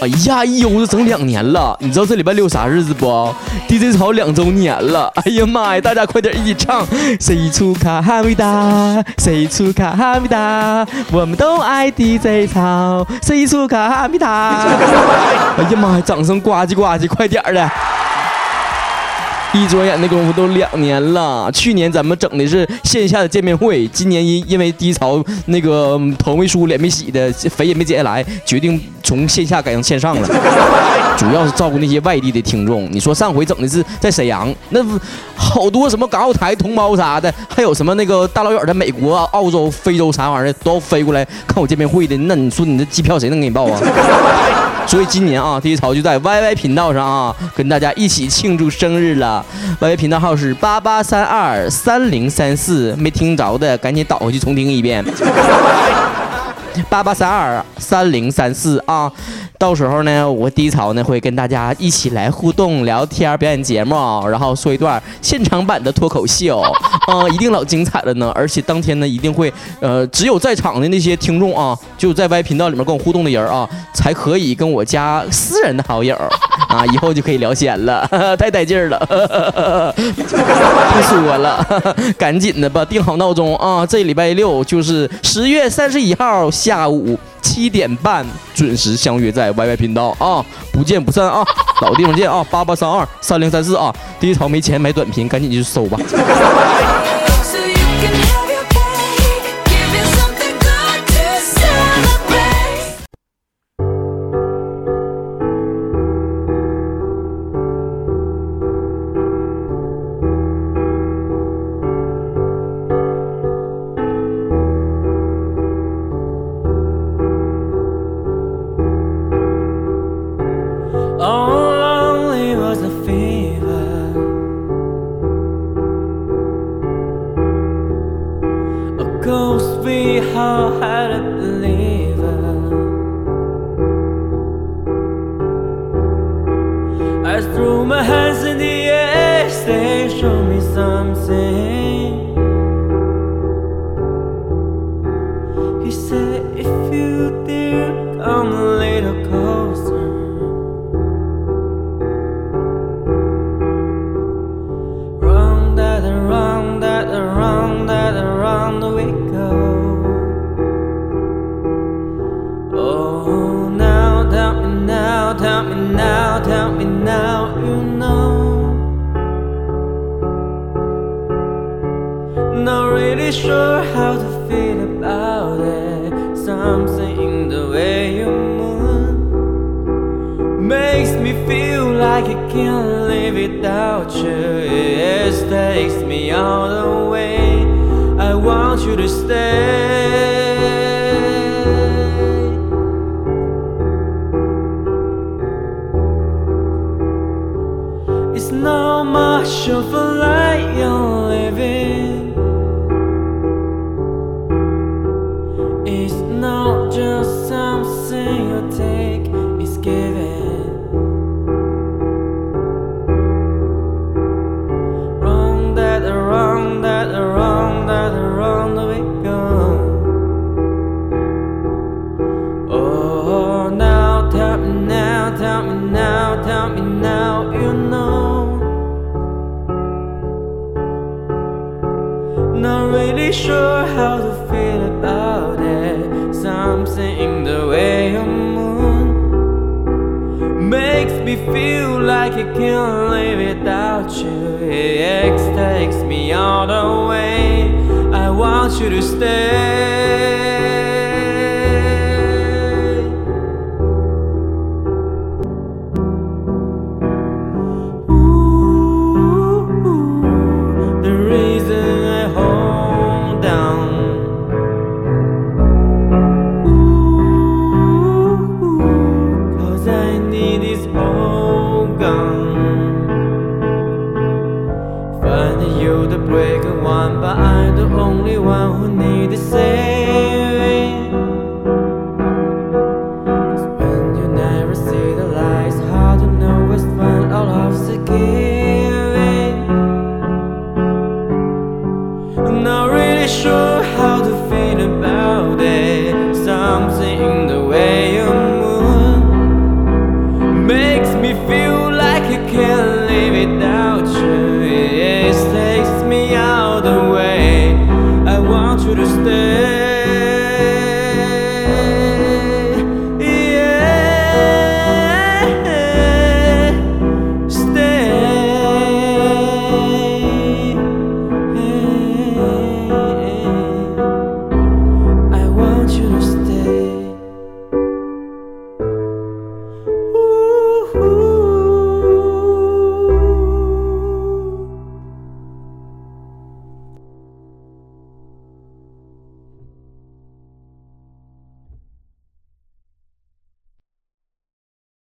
哎呀，一悠子整两年了，你知道这礼拜六啥日子不？DJ 潮两周年了。哎呀妈呀，大家快点一起唱！谁出卡哈密达？谁出卡哈密达？我们都爱 DJ 潮。谁出卡哈密达？哎呀妈呀，掌声呱唧呱唧，快点的！一转眼的功夫都两年了，去年咱们整的是线下的见面会，今年因因为低潮那个头没梳脸没洗的肥也没减下来，决定从线下改成线上了，主要是照顾那些外地的听众。你说上回整的是在沈阳，那好多什么港澳台同胞啥的，还有什么那个大老远的美国、澳洲、非洲啥玩意儿都要飞过来看我见面会的，那你说你这机票谁能给你报啊？所以今年啊，低潮就在 YY 频道上啊，跟大家一起庆祝生日了。YY 频道号是八八三二三零三四，没听着的赶紧倒回去重听一遍。八八三二三零三四啊，到时候呢，我低潮呢会跟大家一起来互动、聊天、表演节目，然后说一段现场版的脱口秀，啊，一定老精彩了呢。而且当天呢，一定会呃，只有在场的那些听众啊，就在 Y 频道里面跟我互动的人啊，才可以跟我加私人的好友啊，以后就可以聊闲了，太带劲了，不说了，赶紧的吧，定好闹钟啊，这礼拜六就是十月三十一号。下午七点半准时相约在 YY 频道啊，不见不散啊！老地方见啊，八八三二三零三四啊！第一潮没钱买短频，赶紧去搜吧。said if you dare come a little closer that that that we go Oh now tell me now tell me now tell me now you know. Not really sure how to feel about something the way you move makes me feel like I can't live without you. It takes me all the way. I want you to stay. sure how to feel about it. Something the way you move makes me feel like I can't live without you. It takes me all the way. I want you to stay. who need the saving Cause when you never see the lights How to know what's fun all of the giving I'm not really sure how to feel about it. Something in the way you move Makes me feel like a killer.